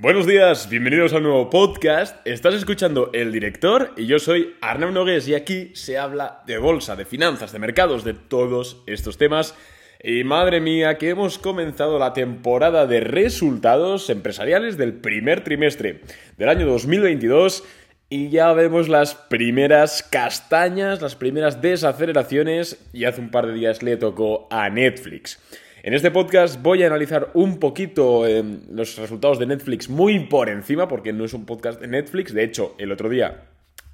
Buenos días, bienvenidos al nuevo podcast. Estás escuchando El Director y yo soy Arnaud Nogués y aquí se habla de bolsa, de finanzas, de mercados, de todos estos temas. Y madre mía, que hemos comenzado la temporada de resultados empresariales del primer trimestre del año 2022 y ya vemos las primeras castañas, las primeras desaceleraciones y hace un par de días le tocó a Netflix. En este podcast voy a analizar un poquito eh, los resultados de Netflix muy por encima, porque no es un podcast de Netflix. De hecho, el otro día,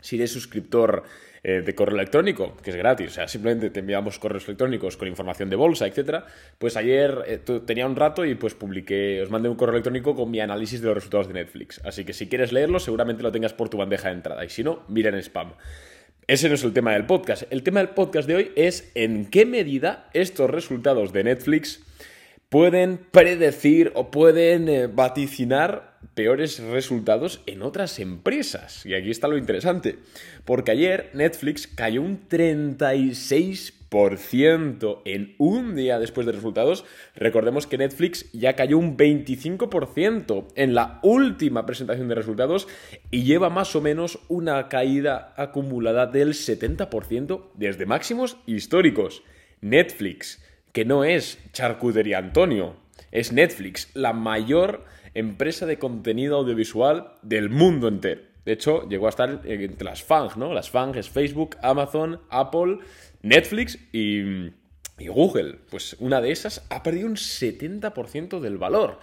si eres suscriptor eh, de correo electrónico, que es gratis, o sea, simplemente te enviamos correos electrónicos con información de bolsa, etcétera, pues ayer eh, tenía un rato y pues publiqué, os mandé un correo electrónico con mi análisis de los resultados de Netflix. Así que si quieres leerlo, seguramente lo tengas por tu bandeja de entrada. Y si no, mira en spam. Ese no es el tema del podcast. El tema del podcast de hoy es en qué medida estos resultados de Netflix pueden predecir o pueden eh, vaticinar peores resultados en otras empresas. Y aquí está lo interesante, porque ayer Netflix cayó un 36% en un día después de resultados. Recordemos que Netflix ya cayó un 25% en la última presentación de resultados y lleva más o menos una caída acumulada del 70% desde máximos históricos. Netflix, que no es Charcutería Antonio, es Netflix, la mayor empresa de contenido audiovisual del mundo entero. De hecho, llegó a estar entre las FANG, ¿no? Las FANG es Facebook, Amazon, Apple, Netflix y, Google. Pues una de esas ha perdido un 70% del valor.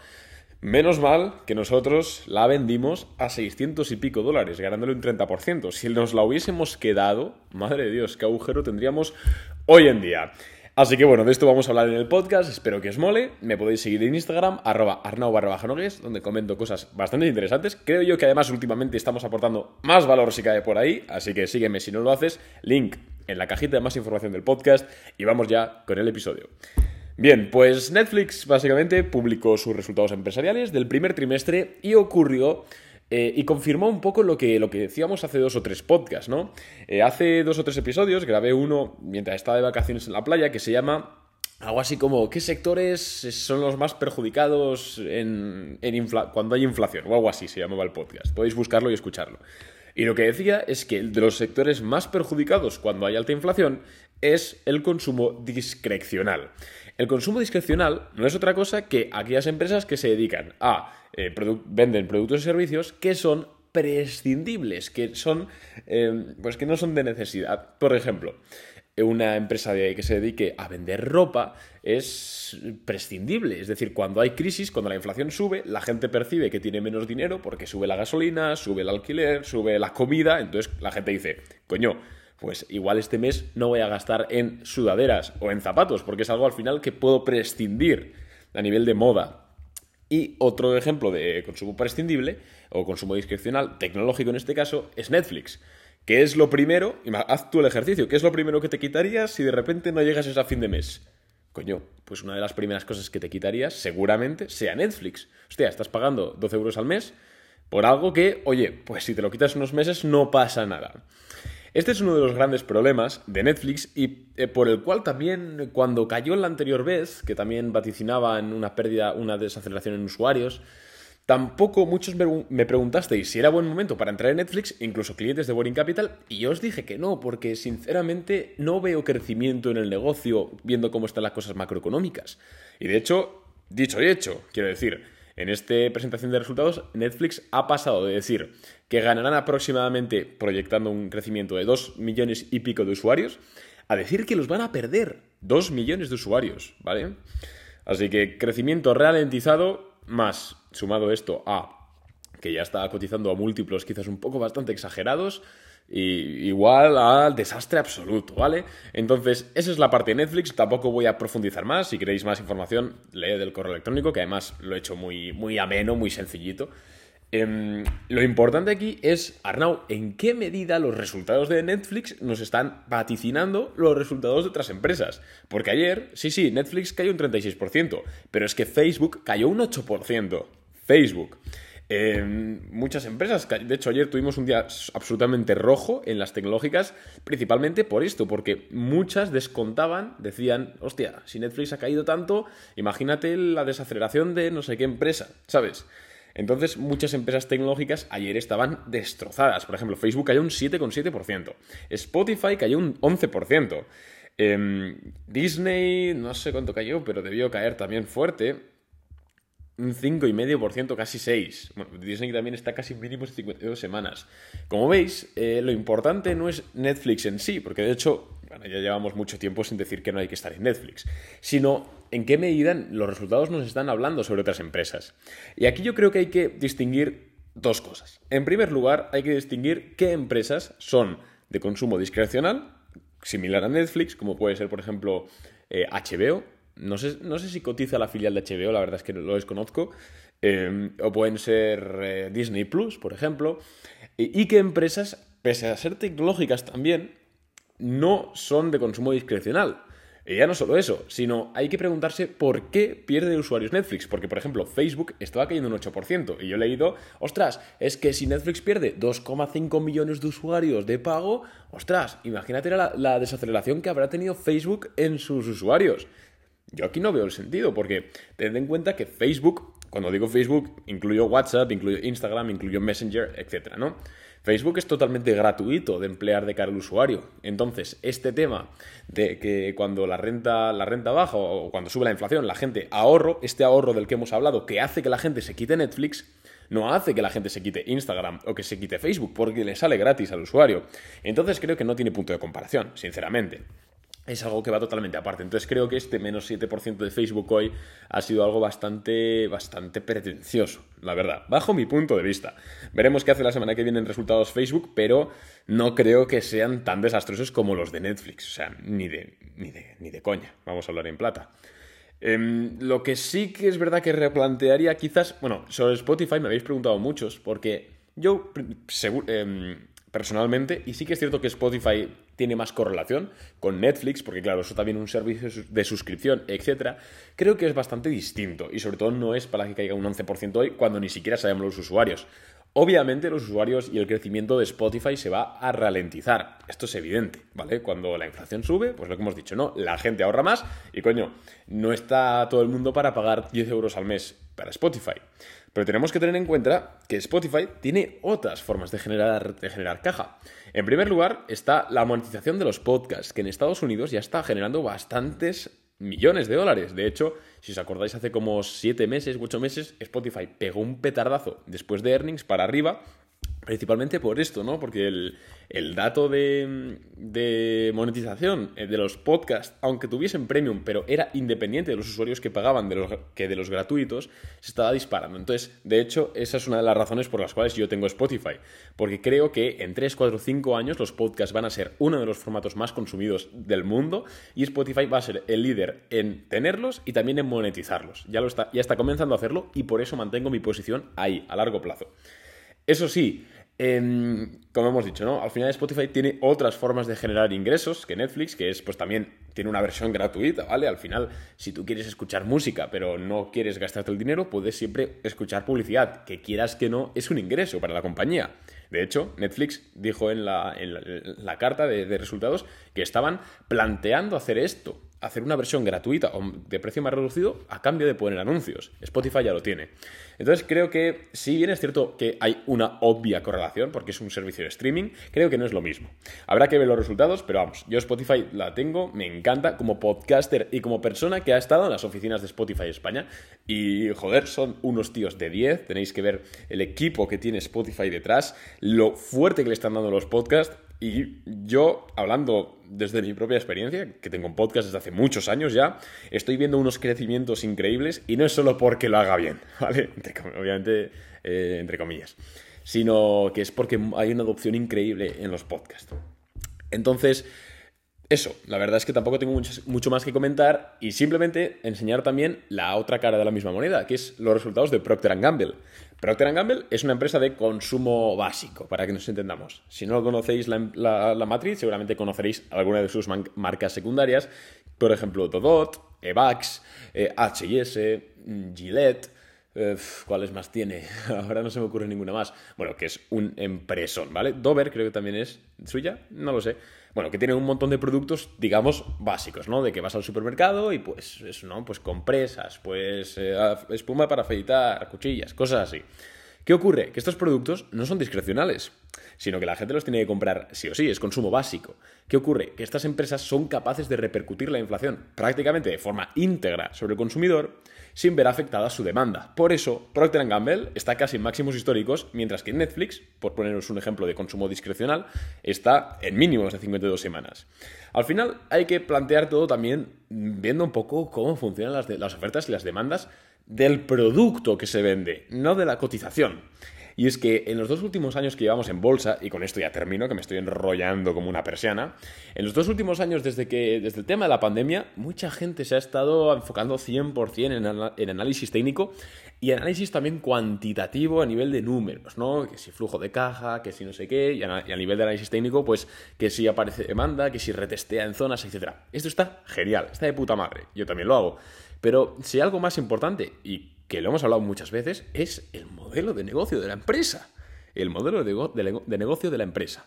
Menos mal que nosotros la vendimos a 600 y pico dólares, ganándole un 30%. Si nos la hubiésemos quedado, madre de Dios, qué agujero tendríamos hoy en día. Así que bueno, de esto vamos a hablar en el podcast, espero que os mole. Me podéis seguir en Instagram, arroba arnau barra donde comento cosas bastante interesantes. Creo yo que además últimamente estamos aportando más valor si cae por ahí, así que sígueme si no lo haces. Link en la cajita de más información del podcast y vamos ya con el episodio. Bien, pues Netflix básicamente publicó sus resultados empresariales del primer trimestre y ocurrió eh, y confirmó un poco lo que, lo que decíamos hace dos o tres podcasts, ¿no? Eh, hace dos o tres episodios grabé uno mientras estaba de vacaciones en la playa que se llama algo así como ¿qué sectores son los más perjudicados en, cuando hay inflación? O algo así se llamaba el podcast. Podéis buscarlo y escucharlo. Y lo que decía es que de los sectores más perjudicados cuando hay alta inflación es el consumo discrecional. El consumo discrecional no es otra cosa que aquellas empresas que se dedican a eh, venden productos y servicios que son prescindibles, que son eh, pues que no son de necesidad. Por ejemplo, una empresa que se dedique a vender ropa es prescindible. Es decir, cuando hay crisis, cuando la inflación sube, la gente percibe que tiene menos dinero porque sube la gasolina, sube el alquiler, sube la comida. Entonces la gente dice, coño, pues igual este mes no voy a gastar en sudaderas o en zapatos, porque es algo al final que puedo prescindir a nivel de moda. Y otro ejemplo de consumo prescindible, o consumo discrecional, tecnológico en este caso, es Netflix. ¿Qué es lo primero? Haz tú el ejercicio. ¿Qué es lo primero que te quitarías si de repente no llegas a fin de mes? Coño, pues una de las primeras cosas que te quitarías seguramente sea Netflix. Hostia, estás pagando 12 euros al mes por algo que, oye, pues si te lo quitas unos meses no pasa nada. Este es uno de los grandes problemas de Netflix y eh, por el cual también cuando cayó la anterior vez, que también vaticinaba en una pérdida, una desaceleración en usuarios, tampoco muchos me, preguntasteis si era buen momento para entrar en Netflix, incluso clientes de Boring Capital, y yo os dije que no, porque sinceramente no veo crecimiento en el negocio viendo cómo están las cosas macroeconómicas. Y de hecho, dicho y hecho, quiero decir, en esta presentación de resultados, Netflix ha pasado de decir que ganarán aproximadamente, proyectando un crecimiento de 2 millones y pico de usuarios, a decir que los van a perder 2 millones de usuarios, ¿vale? Así que crecimiento ralentizado, más sumado esto a que ya está cotizando a múltiplos quizás un poco bastante exagerados, y igual al desastre absoluto, ¿vale? Entonces, esa es la parte de Netflix, tampoco voy a profundizar más, si queréis más información, leed el correo electrónico, que además lo he hecho muy, muy ameno, muy sencillito. Em, lo importante aquí es, Arnau, ¿en qué medida los resultados de Netflix nos están vaticinando los resultados de otras empresas? Porque ayer, sí, sí, Netflix cayó un 36%, pero es que Facebook cayó un 8%. Facebook muchas empresas. De hecho, ayer tuvimos un día absolutamente rojo en las tecnológicas, principalmente por esto, porque muchas descontaban, decían, hostia, si Netflix ha caído tanto, imagínate la desaceleración de no sé qué empresa, ¿sabes? Entonces, muchas empresas tecnológicas ayer estaban destrozadas. Por ejemplo, Facebook cayó un 7,7%. Spotify cayó un 11%. Em, Disney, no sé cuánto cayó, pero debió caer también fuerte un 5,5%, casi 6. Bueno, Disney también está casi mínimo 52 semanas. Como veis, eh, lo importante no es Netflix en sí, porque de hecho, bueno, ya llevamos mucho tiempo sin decir que no hay que estar en Netflix, sino en qué medida los resultados nos están hablando sobre otras empresas. Y aquí yo creo que hay que distinguir dos cosas. En primer lugar, hay que distinguir qué empresas son de consumo discrecional, similar a Netflix, como puede ser, por ejemplo, HBO, eh, no sé, no sé si cotiza la filial de HBO, la verdad es que lo desconozco. Em, o pueden ser eh, Disney Plus, por ejemplo. Y, que empresas, pese a ser tecnológicas también, no son de consumo discrecional. Y ya no solo eso, sino hay que preguntarse por qué pierde usuarios Netflix. Porque, por ejemplo, Facebook estaba cayendo un 8%. Y yo he leído, ostras, es que si Netflix pierde 2,5 millones de usuarios de pago, ostras, imagínate la desaceleración que habrá tenido Facebook en sus usuarios. Yo aquí no veo el sentido, porque tened en cuenta que Facebook, cuando digo Facebook, incluyo WhatsApp, incluyo Instagram, incluyo Messenger, etc. ¿no? Facebook es totalmente gratuito de emplear de cara al usuario. Entonces, este tema de que cuando la renta, la renta baja o cuando sube la inflación, la gente ahorro, este ahorro del que hemos hablado, que hace que la gente se quite Netflix, no hace que la gente se quite Instagram o que se quite Facebook, porque le sale gratis al usuario. Entonces creo que no tiene punto de comparación, sinceramente es algo que va totalmente aparte. Entonces creo que este menos 7% de Facebook hoy ha sido algo bastante, bastante pretencioso, la verdad, bajo mi punto de vista. Veremos qué hace la semana que viene en resultados Facebook, pero no creo que sean tan desastrosos como los de Netflix, o sea, ni de, ni de, ni de coña, vamos a hablar en plata. Em, lo que sí que es verdad que replantearía quizás, bueno, sobre Spotify me habéis preguntado muchos, porque yo eh, personalmente, y sí que es cierto que Spotify tiene más correlación con Netflix, porque claro, eso también es un servicio de suscripción, etc. Creo que es bastante distinto y sobre todo no es para que caiga un 11% hoy cuando ni siquiera sabemos los usuarios. Obviamente los usuarios y el crecimiento de Spotify se va a ralentizar. Esto es evidente, ¿vale? Cuando la inflación sube, pues lo que hemos dicho, ¿no? La gente ahorra más y coño, no está todo el mundo para pagar 10 euros al mes para Spotify. Pero tenemos que tener en cuenta que Spotify tiene otras formas de generar, de generar caja. En primer lugar está la monetización de los podcasts, que en Estados Unidos ya está generando bastantes millones de dólares. De hecho, si os acordáis, hace como 7 meses, 8 meses, Spotify pegó un petardazo después de earnings para arriba Principalmente por esto, ¿no? Porque el, dato de, monetización eh, de los podcasts, aunque tuviesen premium, pero era independiente de los usuarios que pagaban de los, que de los gratuitos, se estaba disparando. Entonces, de hecho, esa es una de las razones por las cuales yo tengo Spotify. Porque creo que en 3, 4, 5 años los podcasts van a ser uno de los formatos más consumidos del mundo y Spotify va a ser el líder en tenerlos y también en monetizarlos. Ya, lo está, ya está comenzando a hacerlo y por eso mantengo mi posición ahí, a largo plazo. Eso sí, em, como hemos dicho, ¿no? Al final Spotify tiene otras formas de generar ingresos que Netflix, que es pues también tiene una versión gratuita, ¿vale? Al final, si tú quieres escuchar música, pero no quieres gastarte el dinero, puedes siempre escuchar publicidad, que quieras que no, es un ingreso para la compañía. De hecho, Netflix dijo en la, carta de resultados que estaban planteando hacer esto hacer una versión gratuita o de precio más reducido a cambio de poner anuncios. Spotify ya lo tiene. Entonces creo que si bien es cierto que hay una obvia correlación porque es un servicio de streaming, creo que no es lo mismo. Habrá que ver los resultados, pero vamos, yo Spotify la tengo, me encanta como podcaster y como persona que ha estado en las oficinas de Spotify España y joder, son unos tíos de 10, tenéis que ver el equipo que tiene Spotify detrás, lo fuerte que le están dando los podcasts y yo, hablando desde mi propia experiencia, que tengo un podcast desde hace muchos años ya, estoy viendo unos crecimientos increíbles y no es solo porque lo haga bien, ¿vale? obviamente, eh, entre comillas, sino que es porque hay una adopción increíble en los podcasts. Entonces, eso, la verdad es que tampoco tengo mucho, más que comentar y simplemente enseñar también la otra cara de la misma moneda, que es los resultados de Procter Gamble. Procter Gamble es una empresa de consumo básico, para que nos entendamos. Si no conocéis la, matriz, seguramente conoceréis alguna de sus marcas secundarias, por ejemplo, Dodot, Evax, H&S, Gillette, Eh, ¿Cuáles más tiene? Ahora no se me ocurre ninguna más. Bueno, que es un empresón, ¿vale? Dover creo que también es suya, no lo sé. Bueno, que tiene un montón de productos, digamos, básicos, ¿no? De que vas al supermercado y pues, eso, ¿no? Pues compresas, pues eh, espuma para afeitar, cuchillas, cosas así. ¿Qué ocurre? Que estos productos no son discrecionales, sino que la gente los tiene que comprar sí o sí, es consumo básico. ¿Qué ocurre? Que estas empresas son capaces de repercutir la inflación prácticamente de forma íntegra sobre el consumidor sin ver afectada su demanda. Por eso, Procter Gamble está casi en máximos históricos, mientras que Netflix, por poneros un ejemplo de consumo discrecional, está en mínimos de 52 semanas. Al final hay que plantear todo también viendo un poco cómo funcionan las, las ofertas y las demandas del producto que se vende, no de la cotización. Y es que en los dos últimos años que llevamos en bolsa, y con esto ya termino, que me estoy enrollando como una persiana, en los dos últimos años desde, que, desde el tema de la pandemia, mucha gente se ha estado enfocando 100% en, análisis técnico y análisis también cuantitativo a nivel de números, ¿no? Que si flujo de caja, que si no sé qué, y a, y a nivel de análisis técnico, pues que si aparece demanda, que si retestea en zonas, etc. Esto está genial, está de puta madre, yo también lo hago. Pero si algo más importante, y que lo hemos hablado muchas veces, es el modelo de negocio de la empresa. El modelo de, negocio de la empresa.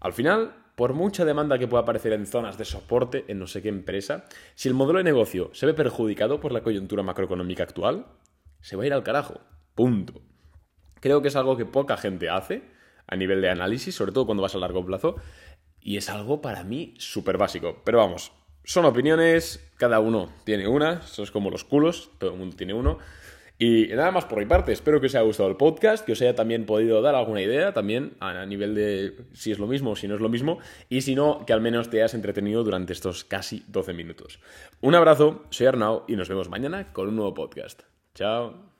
Al final, por mucha demanda que pueda aparecer en zonas de soporte en no sé qué empresa, si el modelo de negocio se ve perjudicado por la coyuntura macroeconómica actual, se va a ir al carajo. Punto. Creo que es algo que poca gente hace a nivel de análisis, sobre todo cuando vas a largo plazo, y es algo para mí súper básico. Pero vamos, son opiniones, cada uno tiene una, eso es como los culos, todo el mundo tiene uno. Y nada más por mi parte, espero que os haya gustado el podcast, que os haya también podido dar alguna idea también a nivel de si es lo mismo o si no es lo mismo, y si no, que al menos te hayas entretenido durante estos casi 12 minutos. Un abrazo, soy Arnau y nos vemos mañana con un nuevo podcast. Chao.